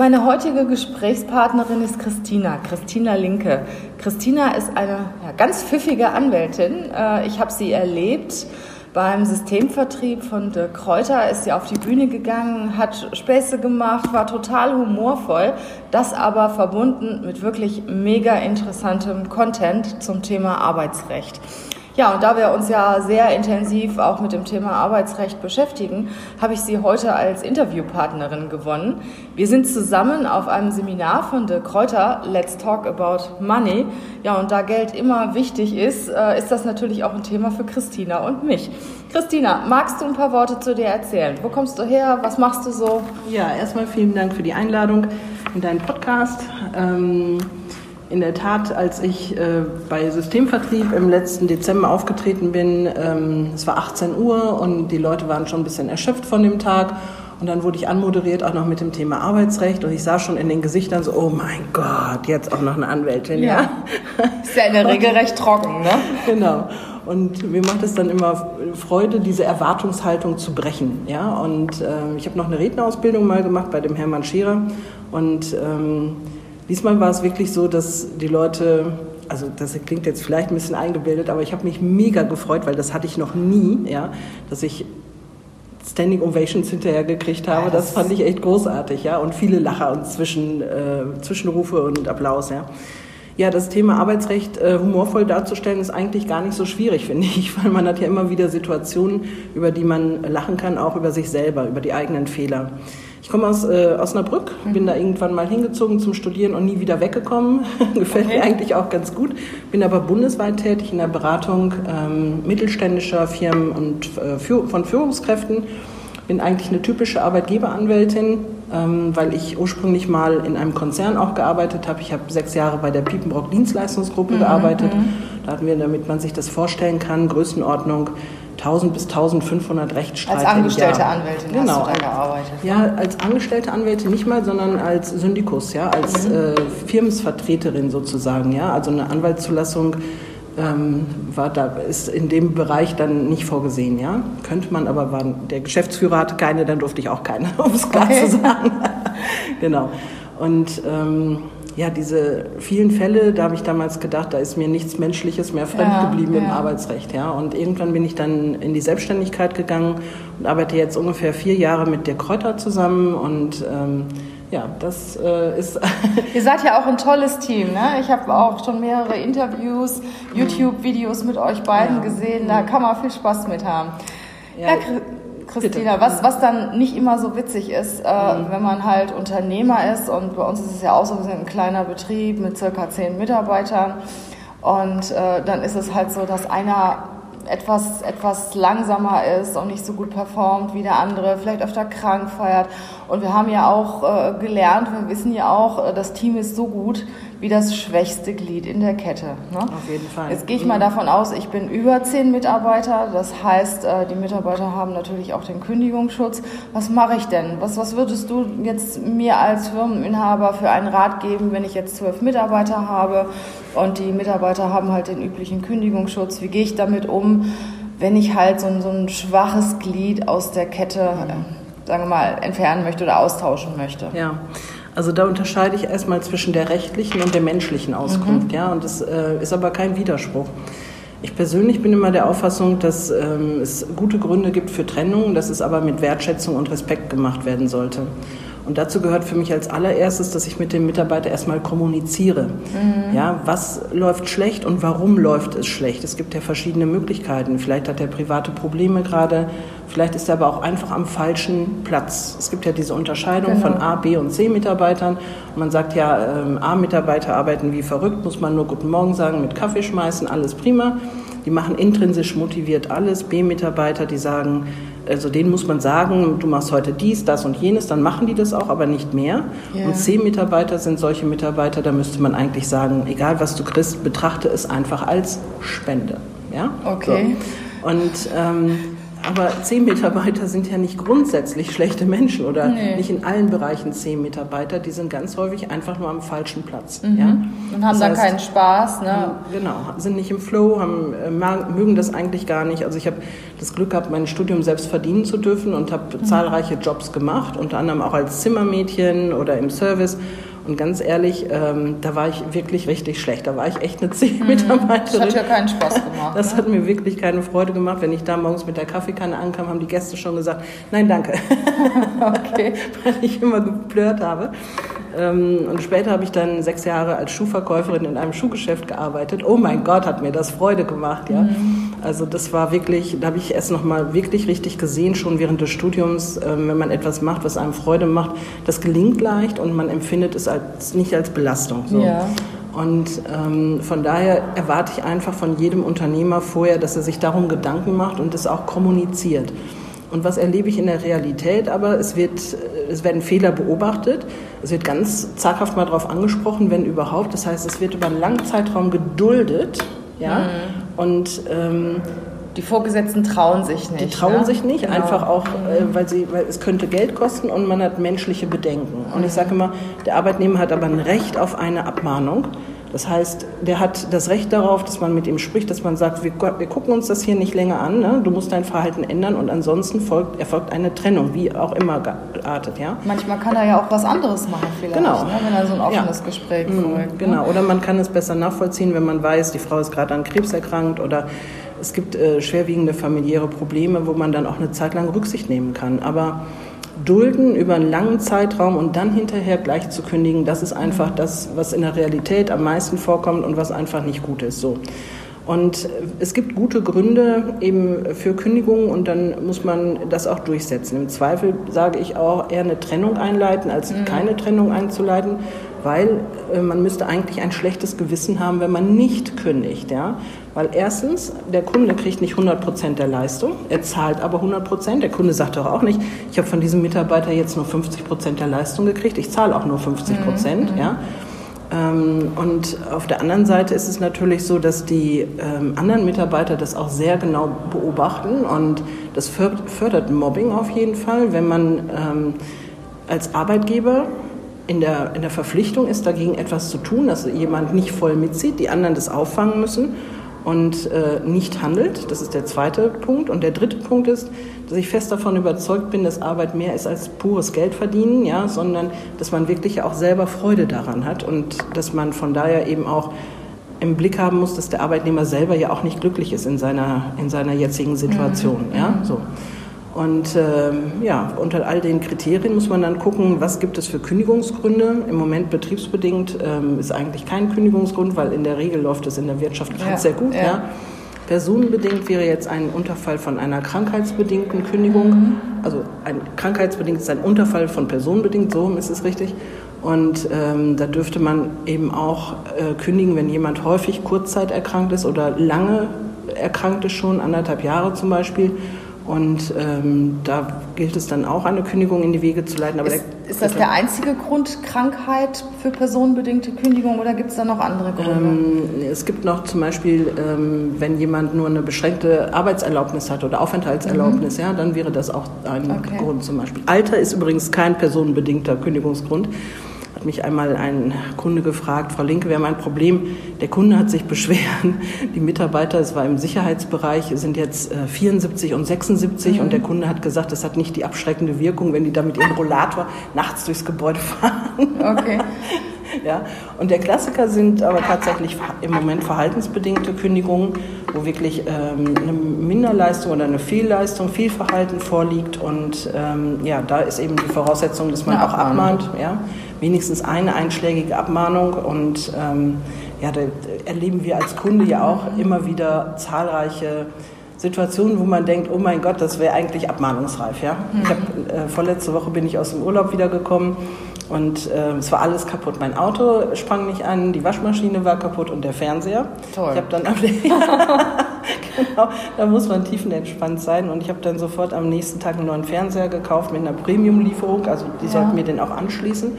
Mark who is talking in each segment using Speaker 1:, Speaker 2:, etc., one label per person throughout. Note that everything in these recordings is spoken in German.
Speaker 1: Meine heutige Gesprächspartnerin ist Christina, Christina Linke. Christina ist eine ja, ganz pfiffige Anwältin. Äh, ich habe sie erlebt beim Systemvertrieb von De Kräuter ist sie auf die Bühne gegangen, hat Späße gemacht, war total humorvoll, das aber verbunden mit wirklich mega interessantem Content zum Thema Arbeitsrecht. Ja, und da wir uns ja sehr intensiv auch mit dem Thema Arbeitsrecht beschäftigen, habe ich Sie heute als Interviewpartnerin gewonnen. Wir sind zusammen auf einem Seminar von De Kräuter, Let's Talk About Money. Ja, und da Geld immer wichtig ist, äh, ist das natürlich auch ein Thema für Christina und mich. Christina, magst du ein paar Worte zu dir erzählen? Wo kommst du her? Was machst du so?
Speaker 2: Ja, erstmal vielen Dank für die Einladung in deinen Podcast. Ähm in der Tat, als ich äh, bei Systemvertrieb im letzten Dezember aufgetreten bin, ähm, es war 18 Uhr und die Leute waren schon ein bisschen erschöpft von dem Tag. Und dann wurde ich anmoderiert auch noch mit dem Thema Arbeitsrecht und ich sah schon in den Gesichtern so, oh mein Gott, jetzt auch noch eine Anwältin. Ja, ja.
Speaker 1: ist ja in der Regel recht trocken, ne?
Speaker 2: Genau. Und mir macht es dann immer Freude, diese Erwartungshaltung zu brechen. Ja? Und äh, ich habe noch eine Rednerausbildung mal gemacht bei dem Hermann Scherer und ähm, Diesmal war es wirklich so, dass die Leute, also das klingt jetzt vielleicht ein bisschen eingebildet, aber ich habe mich mega gefreut, weil das hatte ich noch nie, ja, dass ich Standing Ovations hinterher gekriegt habe. Ja, das, das, fand ich echt großartig, ja, und viele Lacher und Zwischen, äh, Zwischenrufe und Applaus, ja. Ja, das Thema Arbeitsrecht äh, humorvoll darzustellen ist eigentlich gar nicht so schwierig, finde ich, weil man hat ja immer wieder Situationen, über die man lachen kann, auch über sich selber, über die eigenen Fehler. Ich komme aus äh, Osnabrück, mhm. bin da irgendwann mal hingezogen zum Studieren und nie wieder weggekommen. Gefällt okay. mir eigentlich auch ganz gut. Bin aber bundesweit tätig in der Beratung ähm, mittelständischer Firmen und äh, für, von Führungskräften. Bin eigentlich eine typische Arbeitgeberanwältin, weil ich ursprünglich mal in einem Konzern auch gearbeitet habe. Ich habe sechs Jahre bei der Piepenbrock Dienstleistungsgruppe mhm. gearbeitet. Mhm. Da hatten wir, damit man sich das vorstellen kann, Größenordnung 1000 bis 1500 Rechtsstreite.
Speaker 1: Als angestellte Anwältin genau. hast du da gearbeitet?
Speaker 2: Ja, als angestellte Anwältin nicht mal, sondern als Syndikus, ja, als mhm. äh, Firmensvertreterin sozusagen, ja, also eine Anwaltszulassung ähm, war da ist in dem Bereich dann nicht vorgesehen, ja. Könnte man, aber war, der Geschäftsführer hatte keine, dann durfte ich auch keine, um es klar okay. zu sagen. genau. Und ähm, ja, diese vielen Fälle, da habe ich damals gedacht, da ist mir nichts Menschliches mehr fremd ja, geblieben ja. im Arbeitsrecht. Ja. Und irgendwann bin ich dann in die Selbstständigkeit gegangen und arbeite jetzt ungefähr vier Jahre mit der Kräuter zusammen und ähm, ja, das äh, ist.
Speaker 1: Ihr seid ja auch ein tolles Team, ne? Ich habe auch schon mehrere Interviews, YouTube-Videos mit euch beiden ja. gesehen. Da kann man viel Spaß mit haben. Ja, Christina, was, was dann nicht immer so witzig ist, äh, mhm. wenn man halt Unternehmer ist und bei uns ist es ja auch so, wir sind ein kleiner Betrieb mit circa zehn Mitarbeitern und äh, dann ist es halt so, dass einer etwas, etwas langsamer ist und nicht so gut performt wie der andere, vielleicht öfter krank feiert. Und wir haben ja auch äh, gelernt, wir wissen ja auch, äh, das Team ist so gut, wie das schwächste Glied in der Kette.
Speaker 2: Ne? Auf jeden Fall.
Speaker 1: Jetzt gehe ich mal mhm. davon aus, ich bin über zehn Mitarbeiter. Das heißt, äh, die Mitarbeiter haben natürlich auch den Kündigungsschutz. Was mache ich denn? Was, was würdest du jetzt mir als Firmeninhaber für einen Rat geben, wenn ich jetzt zwölf Mitarbeiter habe und die Mitarbeiter haben halt den üblichen Kündigungsschutz? Wie gehe ich damit um, wenn ich halt so ein, so ein schwaches Glied aus der Kette, äh, sagen wir mal, entfernen möchte oder austauschen möchte?
Speaker 2: Ja. Also da unterscheide ich erstmal zwischen der rechtlichen und der menschlichen Auskunft, mhm. ja, und das äh, ist aber kein Widerspruch. Ich persönlich bin immer der Auffassung, dass ähm, es gute Gründe gibt für Trennung, dass es aber mit Wertschätzung und Respekt gemacht werden sollte. Und dazu gehört für mich als allererstes, dass ich mit dem Mitarbeiter erstmal kommuniziere. Mhm. Ja, was läuft schlecht und warum läuft es schlecht? Es gibt ja verschiedene Möglichkeiten. Vielleicht hat er private Probleme gerade, vielleicht ist er aber auch einfach am falschen Platz. Es gibt ja diese Unterscheidung genau. von A, B und C Mitarbeitern. Und man sagt ja, ähm, A-Mitarbeiter arbeiten wie verrückt, muss man nur Guten Morgen sagen, mit Kaffee schmeißen, alles prima. Die machen intrinsisch motiviert alles. B-Mitarbeiter, die sagen, also denen muss man sagen, du machst heute dies, das und jenes, dann machen die das auch, aber nicht mehr. Yeah. Und C-Mitarbeiter sind solche Mitarbeiter, da müsste man eigentlich sagen, egal was du kriegst, betrachte es einfach als Spende. Ja?
Speaker 1: Okay.
Speaker 2: So. Und ähm, aber zehn Mitarbeiter sind ja nicht grundsätzlich schlechte Menschen oder nee. nicht in allen Bereichen zehn Mitarbeiter. Die sind ganz häufig einfach nur am falschen Platz.
Speaker 1: Mhm.
Speaker 2: Ja?
Speaker 1: Und haben das dann heißt, keinen Spaß. Ne?
Speaker 2: Genau, sind nicht im Flow, haben, äh, mögen das eigentlich gar nicht. Also ich habe das Glück gehabt, mein Studium selbst verdienen zu dürfen und habe mhm. zahlreiche Jobs gemacht, unter anderem auch als Zimmermädchen oder im Service. Und ganz ehrlich, ähm, da war ich wirklich richtig schlecht. Da war ich echt eine C-Mitarbeiterin.
Speaker 1: Das hat ja keinen Spaß gemacht.
Speaker 2: Das ne? hat mir wirklich keine Freude gemacht. Wenn ich da morgens mit der Kaffeekanne ankam, haben die Gäste schon gesagt, nein, danke. Okay. Weil ich immer geplört habe. Ähm, und später habe ich dann sechs Jahre als Schuhverkäuferin in einem Schuhgeschäft gearbeitet. Oh mein Gott, hat mir das Freude gemacht. Ja? Mhm. Also das war wirklich, da habe ich es nochmal wirklich richtig gesehen, schon während des Studiums, ähm, wenn man etwas macht, was einem Freude macht, das gelingt leicht und man empfindet es als, nicht als Belastung. So. Ja. Und ähm, von daher erwarte ich einfach von jedem Unternehmer vorher, dass er sich darum Gedanken macht und es auch kommuniziert. Und was erlebe ich in der Realität? Aber es, wird, äh, es werden Fehler beobachtet. Es wird ganz zaghaft mal darauf angesprochen, wenn überhaupt. Das heißt, es wird über einen langen Zeitraum geduldet. Ja? Mhm. Und ähm,
Speaker 1: die Vorgesetzten trauen sich nicht.
Speaker 2: Die trauen ne? sich nicht, genau. einfach auch, äh, weil, sie, weil es könnte Geld kosten und man hat menschliche Bedenken. Und ich sage immer, der Arbeitnehmer hat aber ein Recht auf eine Abmahnung. Das heißt, der hat das Recht darauf, dass man mit ihm spricht, dass man sagt, wir, wir gucken uns das hier nicht länger an, ne? du musst dein Verhalten ändern und ansonsten folgt, erfolgt eine Trennung, wie auch immer geartet. Ja?
Speaker 1: Manchmal kann er ja auch was anderes machen vielleicht,
Speaker 2: genau.
Speaker 1: ne? wenn er so ein offenes ja. Gespräch mhm, folgt.
Speaker 2: Ne? Genau, oder man kann es besser nachvollziehen, wenn man weiß, die Frau ist gerade an Krebs erkrankt oder es gibt äh, schwerwiegende familiäre Probleme, wo man dann auch eine Zeit lang Rücksicht nehmen kann. Aber dulden über einen langen Zeitraum und dann hinterher gleich zu kündigen, das ist einfach das, was in der Realität am meisten vorkommt und was einfach nicht gut ist. So. Und es gibt gute Gründe eben für Kündigungen und dann muss man das auch durchsetzen. Im Zweifel sage ich auch eher eine Trennung einleiten, als mhm. keine Trennung einzuleiten, weil äh, man müsste eigentlich ein schlechtes Gewissen haben, wenn man nicht kündigt. Ja? Weil erstens, der Kunde kriegt nicht 100 Prozent der Leistung, er zahlt aber 100 Prozent. Der Kunde sagt doch auch nicht, ich habe von diesem Mitarbeiter jetzt nur 50 Prozent der Leistung gekriegt, ich zahle auch nur 50 Prozent. Mhm. Ja? Ähm, und auf der anderen Seite ist es natürlich so, dass die ähm, anderen Mitarbeiter das auch sehr genau beobachten und das fördert Mobbing auf jeden Fall, wenn man ähm, als Arbeitgeber in der, in der Verpflichtung ist, dagegen etwas zu tun, dass jemand nicht voll mitzieht, die anderen das auffangen müssen und äh, nicht handelt. Das ist der zweite Punkt. Und der dritte Punkt ist, dass ich fest davon überzeugt bin, dass Arbeit mehr ist als pures Geldverdienen, ja, sondern dass man wirklich auch selber Freude daran hat und dass man von daher eben auch im Blick haben muss, dass der Arbeitnehmer selber ja auch nicht glücklich ist in seiner, in seiner jetzigen Situation. Mhm. Ja, so. Und ähm, ja, unter all den Kriterien muss man dann gucken, was gibt es für Kündigungsgründe. Im Moment betriebsbedingt ähm, ist eigentlich kein Kündigungsgrund, weil in der Regel läuft es in der Wirtschaft ja, sehr gut. Ja. ja. Personenbedingt wäre jetzt ein Unterfall von einer krankheitsbedingten Kündigung. Mhm. Also ein krankheitsbedingt ist ein Unterfall von personenbedingt, so ist es richtig. Und ähm, da dürfte man eben auch äh, kündigen, wenn jemand häufig Kurzzeit erkrankt ist oder lange erkrankt ist schon, anderthalb Jahre zum Beispiel und ähm, da gilt es dann auch, eine Kündigung in die Wege zu leiten.
Speaker 1: Aber ist, ist das der einzige Grund, Krankheit für personenbedingte Kündigung oder gibt es da noch andere Gründe?
Speaker 2: Ähm, es gibt noch zum Beispiel, ähm, wenn jemand nur eine beschränkte Arbeitserlaubnis hat oder Aufenthaltserlaubnis, mhm. ja, dann wäre das auch ein okay. Grund zum Beispiel. Alter ist übrigens kein personenbedingter Kündigungsgrund hat mich einmal ein Kunde gefragt, Frau Linke, wir haben ein Problem. Der Kunde hat sich beschwert, die Mitarbeiter, es war im Sicherheitsbereich, sind jetzt 74 äh, und 76 mhm. und der Kunde hat gesagt, das hat nicht die abschreckende Wirkung, wenn die da mit ihrem Rollator nachts durchs Gebäude fahren. Okay. Ja, und der Klassiker sind aber tatsächlich im Moment verhaltensbedingte Kündigungen, wo wirklich ähm, eine Minderleistung oder eine Fehlleistung, Fehlverhalten vorliegt. Und ähm, ja, da ist eben die Voraussetzung, dass man eine auch abmahnt. Ja wenigstens eine einschlägige Abmahnung. Und ähm, ja, da erleben wir als Kunde ja auch immer wieder zahlreiche Situationen, wo man denkt, oh mein Gott, das wäre eigentlich abmahnungsreif. Ja? Mhm. Ich hab, äh, vorletzte Woche bin ich aus dem Urlaub wiedergekommen und äh, es war alles kaputt. Mein Auto sprang nicht an, die Waschmaschine war kaputt und der Fernseher.
Speaker 1: Toll.
Speaker 2: Ich habe dann am, genau, da muss man tiefenentspannt sein. Und ich habe dann sofort am nächsten Tag einen neuen Fernseher gekauft mit einer Premium-Lieferung. Also die ja. sollten mir den auch anschließen.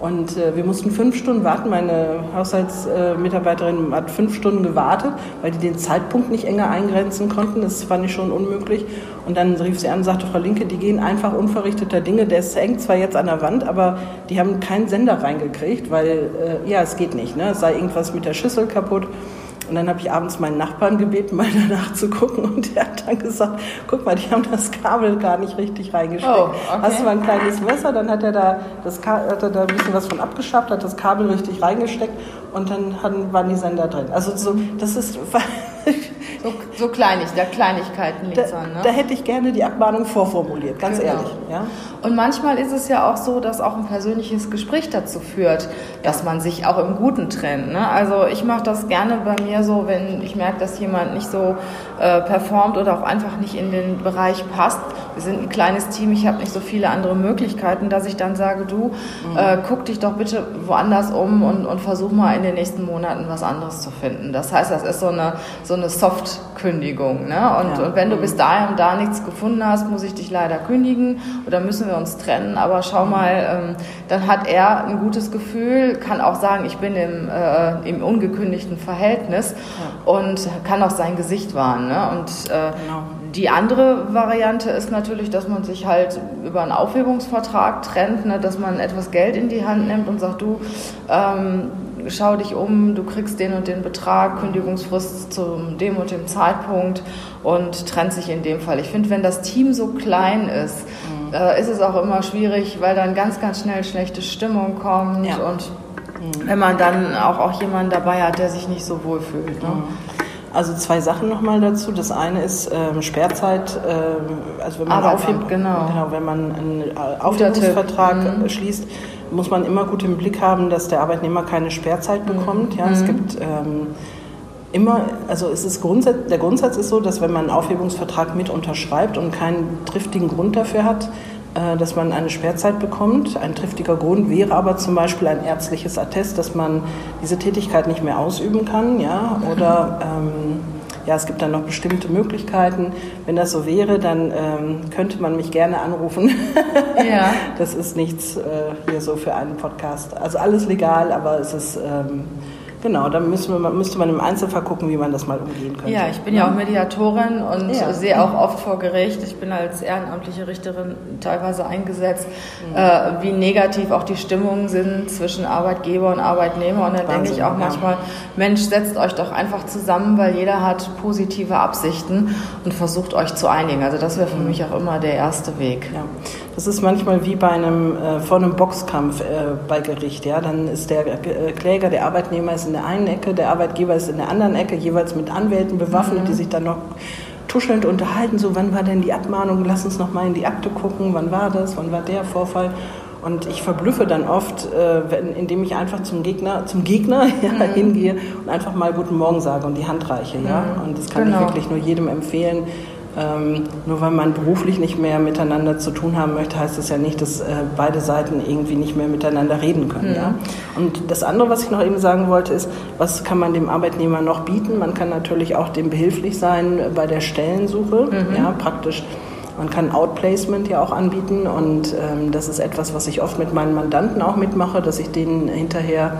Speaker 2: Und äh, wir mussten fünf Stunden warten. Meine Haushaltsmitarbeiterin äh, hat fünf Stunden gewartet, weil die den Zeitpunkt nicht enger eingrenzen konnten. Das fand ich schon unmöglich. Und dann rief sie an und sagte, Frau Linke, die gehen einfach unverrichteter Dinge. Der hängt zwar jetzt an der Wand, aber die haben keinen Sender reingekriegt, weil, äh, ja, es geht nicht. Ne? Es sei irgendwas mit der Schüssel kaputt. Und dann habe ich abends meinen Nachbarn gebeten, mal danach zu gucken. Und der hat dann gesagt, guck mal, die haben das Kabel gar nicht richtig reingesteckt. Oh, okay. Hast du mal ein kleines Messer? Dann hat er da, das, hat er da ein bisschen was von abgeschafft, hat das Kabel richtig reingesteckt und dann hatten, waren die Sender drin. Also so, das ist...
Speaker 1: So, so kleinig, da Kleinigkeiten liegt
Speaker 2: da, an, ne? Da hätte ich gerne die Abmahnung vorformuliert, ganz genau. ehrlich. Ja?
Speaker 1: Und manchmal ist es ja auch so, dass auch ein persönliches Gespräch dazu führt, dass man sich auch im Guten trennt. Ne? Also ich mache das gerne bei mir so, wenn ich merke, dass jemand nicht so äh, performt oder auch einfach nicht in den Bereich passt. Wir sind ein kleines Team, ich habe nicht so viele andere Möglichkeiten, dass ich dann sage, du, mhm. äh, guck dich doch bitte woanders um und, und versuch mal in den nächsten Monaten was anderes zu finden. Das heißt, das ist so eine, so eine Soft-Kündigung. Ne? Und, ja. und wenn du mhm. bis dahin da nichts gefunden hast, muss ich dich leider kündigen oder müssen wir uns trennen. Aber schau mhm. mal, ähm, dann hat er ein gutes Gefühl, kann auch sagen, ich bin im, äh, im ungekündigten Verhältnis ja. und kann auch sein Gesicht wahren. Ne? Und äh, genau. die andere Variante ist natürlich, dass man sich halt über einen Aufhebungsvertrag trennt, ne? dass man etwas Geld in die Hand nimmt und sagt, du, ähm, schau dich um, du kriegst den und den Betrag, Kündigungsfrist zu dem und dem Zeitpunkt und trennt sich in dem Fall. Ich finde, wenn das Team so klein ist, mhm. äh, ist es auch immer schwierig, weil dann ganz, ganz schnell schlechte Stimmung kommt ja. und mhm. wenn man dann auch, auch jemanden dabei hat, der sich nicht so wohl fühlt. Ne? Mhm.
Speaker 2: Also zwei Sachen nochmal dazu. Das eine ist ähm, Sperrzeit, ähm, also wenn man, Aufheb genau. Genau, wenn man einen äh, Aufhebungsvertrag mhm. schließt, muss man immer gut im Blick haben, dass der Arbeitnehmer keine Sperrzeit mhm. bekommt. Ja, mhm. es gibt ähm, immer, also es ist Grundsatz, der Grundsatz ist so, dass wenn man einen Aufhebungsvertrag mit unterschreibt und keinen triftigen Grund dafür hat, dass man eine Sperrzeit bekommt. Ein triftiger Grund wäre aber zum Beispiel ein ärztliches Attest, dass man diese Tätigkeit nicht mehr ausüben kann, ja, oder ähm, ja, es gibt dann noch bestimmte Möglichkeiten. Wenn das so wäre, dann ähm, könnte man mich gerne anrufen. Ja. Das ist nichts äh, hier so für einen Podcast. Also alles legal, aber es ist ähm, Genau, da müsste man, müsste man im Einzelfall gucken, wie man das mal umgehen könnte.
Speaker 1: Ja, ich bin ja auch Mediatorin und ja. sehe auch oft vor Gericht. Ich bin als ehrenamtliche Richterin teilweise eingesetzt, mhm. äh, wie negativ auch die Stimmungen sind zwischen Arbeitgeber und Arbeitnehmer. Und dann Wahnsinn, denke ich auch manchmal, ja. Mensch, setzt euch doch einfach zusammen, weil jeder hat positive Absichten und versucht euch zu einigen. Also das wäre für mhm. mich auch immer der erste Weg.
Speaker 2: Ja. Das ist manchmal wie bei einem, äh, vor einem Boxkampf äh, bei Gericht. Ja? Dann ist der äh, Kläger, der Arbeitnehmer ist in der einen Ecke, der Arbeitgeber ist in der anderen Ecke, jeweils mit Anwälten bewaffnet, mhm. die sich dann noch tuschelnd unterhalten, so wann war denn die Abmahnung, lass uns noch mal in die Akte gucken, wann war das, wann war der Vorfall. Und ich verblüffe dann oft, äh, wenn, indem ich einfach zum Gegner, zum Gegner ja, mhm. hingehe und einfach mal Guten Morgen sage und die Hand reiche. Ja? Mhm. Und das kann genau. ich wirklich nur jedem empfehlen, ähm, nur weil man beruflich nicht mehr miteinander zu tun haben möchte, heißt das ja nicht, dass äh, beide Seiten irgendwie nicht mehr miteinander reden können. Mhm. Ja? Und das andere, was ich noch eben sagen wollte, ist, was kann man dem Arbeitnehmer noch bieten? Man kann natürlich auch dem behilflich sein bei der Stellensuche, mhm. ja, praktisch. Man kann Outplacement ja auch anbieten und ähm, das ist etwas, was ich oft mit meinen Mandanten auch mitmache, dass ich denen hinterher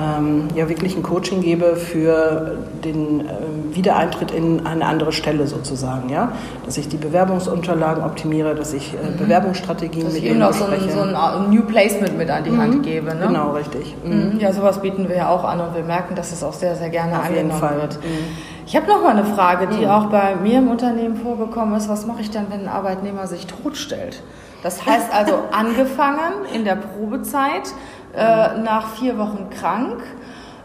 Speaker 2: ähm, ja wirklich ein Coaching gebe für den äh, Wiedereintritt in eine andere Stelle sozusagen, ja, dass ich die Bewerbungsunterlagen optimiere, dass ich äh, mhm. Bewerbungsstrategien dass mit ihnen
Speaker 1: auch so ein, so ein New Placement mit an die mhm. Hand gebe, ne?
Speaker 2: Genau, richtig.
Speaker 1: Mhm. Ja, sowas bieten wir ja auch an und wir merken, dass es auch sehr, sehr gerne Auf angenommen wird. Mhm. Ich habe noch mal eine Frage, die mhm. auch bei mir im Unternehmen vorgekommen ist. Was mache ich dann, wenn ein Arbeitnehmer sich totstellt? Das heißt also angefangen in der Probezeit, äh, nach vier Wochen krank,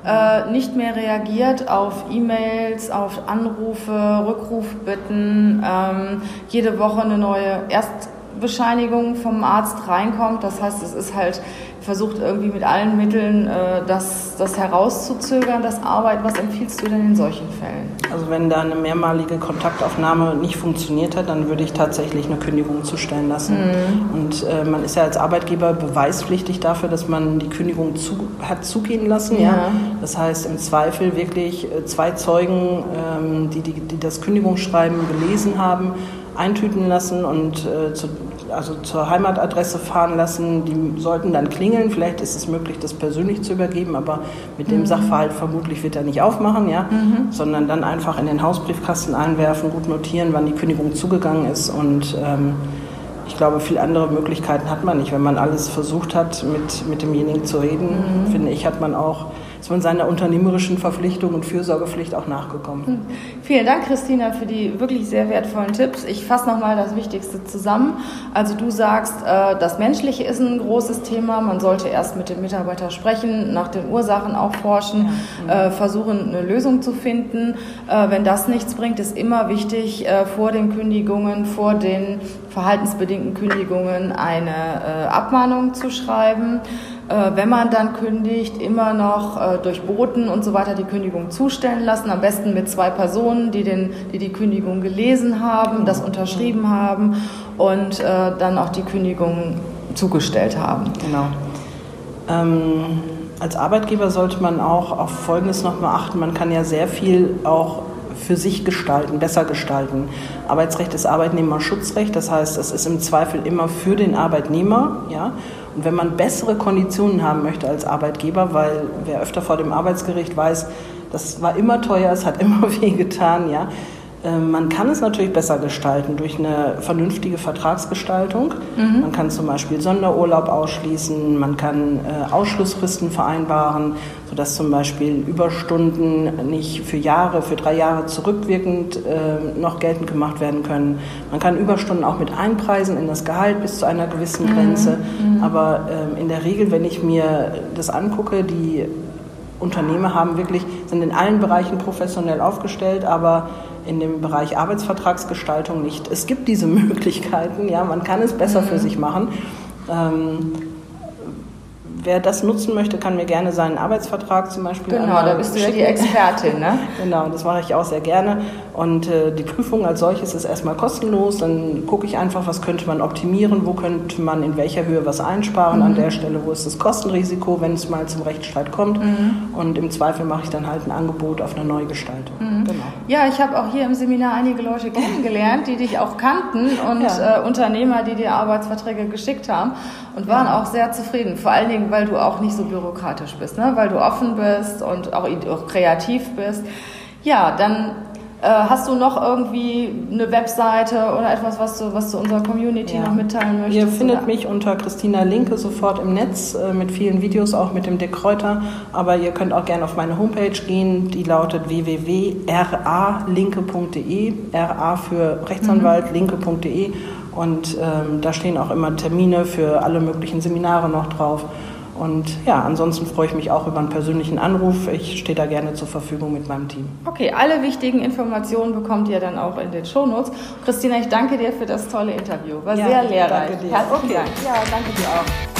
Speaker 1: äh, nicht mehr reagiert auf E-Mails, auf Anrufe, Rückrufbitten, ähm, jede Woche eine neue Erstbescheinigung vom Arzt reinkommt. Das heißt, es ist halt versucht irgendwie mit allen Mitteln äh, das, das herauszuzögern, das Arbeit. Was empfiehlst du denn in solchen Fällen?
Speaker 2: Also wenn da eine mehrmalige Kontaktaufnahme nicht funktioniert hat, dann würde ich tatsächlich eine Kündigung zustellen lassen. Mhm. Und äh, man ist ja als Arbeitgeber beweispflichtig dafür, dass man die Kündigung zu, hat zugehen lassen. Ja. ja. Das heißt im Zweifel wirklich äh, zwei Zeugen, ähm, die, die, die das Kündigungsschreiben gelesen haben, eintüten lassen und äh, zu, also zur Heimatadresse fahren lassen. Die sollten dann klingeln. Vielleicht ist es möglich, das persönlich zu übergeben, aber mit dem mhm. Sachverhalt vermutlich wird er nicht aufmachen, ja, mhm. sondern dann einfach in den Hausbriefkasten einwerfen, gut notieren, wann die Kündigung zugegangen ist und ähm, ich glaube, viele andere Möglichkeiten hat man nicht. Wenn man alles versucht hat, mit, mit demjenigen zu reden, mhm. finde ich, hat man auch ist man seiner unternehmerischen Verpflichtung und Fürsorgepflicht auch nachgekommen. Hm.
Speaker 1: Vielen Dank, Christina, für die wirklich sehr wertvollen Tipps. Ich fasse nochmal das Wichtigste zusammen. Also du sagst, äh, das Menschliche ist ein großes Thema. Man sollte erst mit dem Mitarbeiter sprechen, nach den Ursachen auch forschen, ja. Äh, versuchen, eine Lösung zu finden. Äh, wenn das nichts bringt, ist immer wichtig, vor den Kündigungen, vor den verhaltensbedingten Kündigungen eine Abmahnung zu schreiben. Äh, wenn man dann kündigt, immer noch äh, durch Boten und so weiter die Kündigung zustellen lassen. Am besten mit zwei Personen, die, den, die die Kündigung gelesen haben, das unterschrieben haben und äh, dann auch die Kündigung zugestellt haben.
Speaker 2: Genau. Ähm, als Arbeitgeber sollte man auch auf Folgendes nochmal achten. Man kann ja sehr viel auch für sich gestalten, besser gestalten. Arbeitsrecht ist Arbeitnehmerschutzrecht, das heißt, es ist im Zweifel immer für den Arbeitnehmer. Ja? Und wenn man bessere Konditionen haben möchte als Arbeitgeber, weil wer öfter vor dem Arbeitsgericht weiß, das war immer teuer, es hat immer weh getan, ja, man kann es natürlich besser gestalten durch eine vernünftige Vertragsgestaltung. Mhm. Man kann zum Beispiel Sonderurlaub ausschließen, man kann äh, Ausschlussfristen vereinbaren, sodass zum Beispiel Überstunden nicht für Jahre, für drei Jahre zurückwirkend äh, noch geltend gemacht werden können. Man kann Überstunden auch mit einpreisen in das Gehalt bis zu einer gewissen mhm. Grenze. Mhm. Aber ähm, in der Regel, wenn ich mir das angucke, die Unternehmer haben wirklich, sind in allen Bereichen professionell aufgestellt, aber in dem Bereich Arbeitsvertragsgestaltung nicht. Es gibt diese Möglichkeiten, ja, man kann es besser mhm. für sich machen. Ähm, wer das nutzen möchte, kann mir gerne seinen Arbeitsvertrag zum Beispiel
Speaker 1: Genau, da bist du ja die Expertin, ne?
Speaker 2: genau, das mache ich auch sehr gerne. Und äh, die Prüfung als solches ist erstmal kostenlos. Dann gucke ich einfach, was könnte man optimieren, wo könnte man in welcher Höhe was einsparen, mhm. an der Stelle, wo ist das Kostenrisiko, wenn es mal zum Rechtsstreit kommt. Mhm. Und im Zweifel mache ich dann halt ein Angebot auf eine Neugestaltung.
Speaker 1: Mhm. Genau. Ja, ich habe auch hier im Seminar einige Leute kennengelernt, die dich auch kannten und ja. äh, Unternehmer, die dir Arbeitsverträge geschickt haben und waren ja. auch sehr zufrieden. Vor allen Dingen, weil du auch nicht so bürokratisch bist, ne? weil du offen bist und auch, auch kreativ bist. Ja, dann äh, hast du noch irgendwie eine Webseite oder etwas, was du, was du unserer Community ja. noch mitteilen möchtest?
Speaker 2: Ihr findet oder? mich unter Christina Linke sofort im Netz äh, mit vielen Videos, auch mit dem Dick Kräuter. Aber ihr könnt auch gerne auf meine Homepage gehen, die lautet www.ralinke.de, RA für Rechtsanwalt, mhm. linke.de. Und ähm, da stehen auch immer Termine für alle möglichen Seminare noch drauf. Und ja, ansonsten freue ich mich auch über einen persönlichen Anruf. Ich stehe da gerne zur Verfügung mit meinem Team.
Speaker 1: Okay, alle wichtigen Informationen bekommt ihr dann auch in den Shownotes. Christina, ich danke dir für das tolle Interview. War ja, sehr lehrreich.
Speaker 2: Danke dir. Herzlichen okay. Dank. Ja, danke dir auch.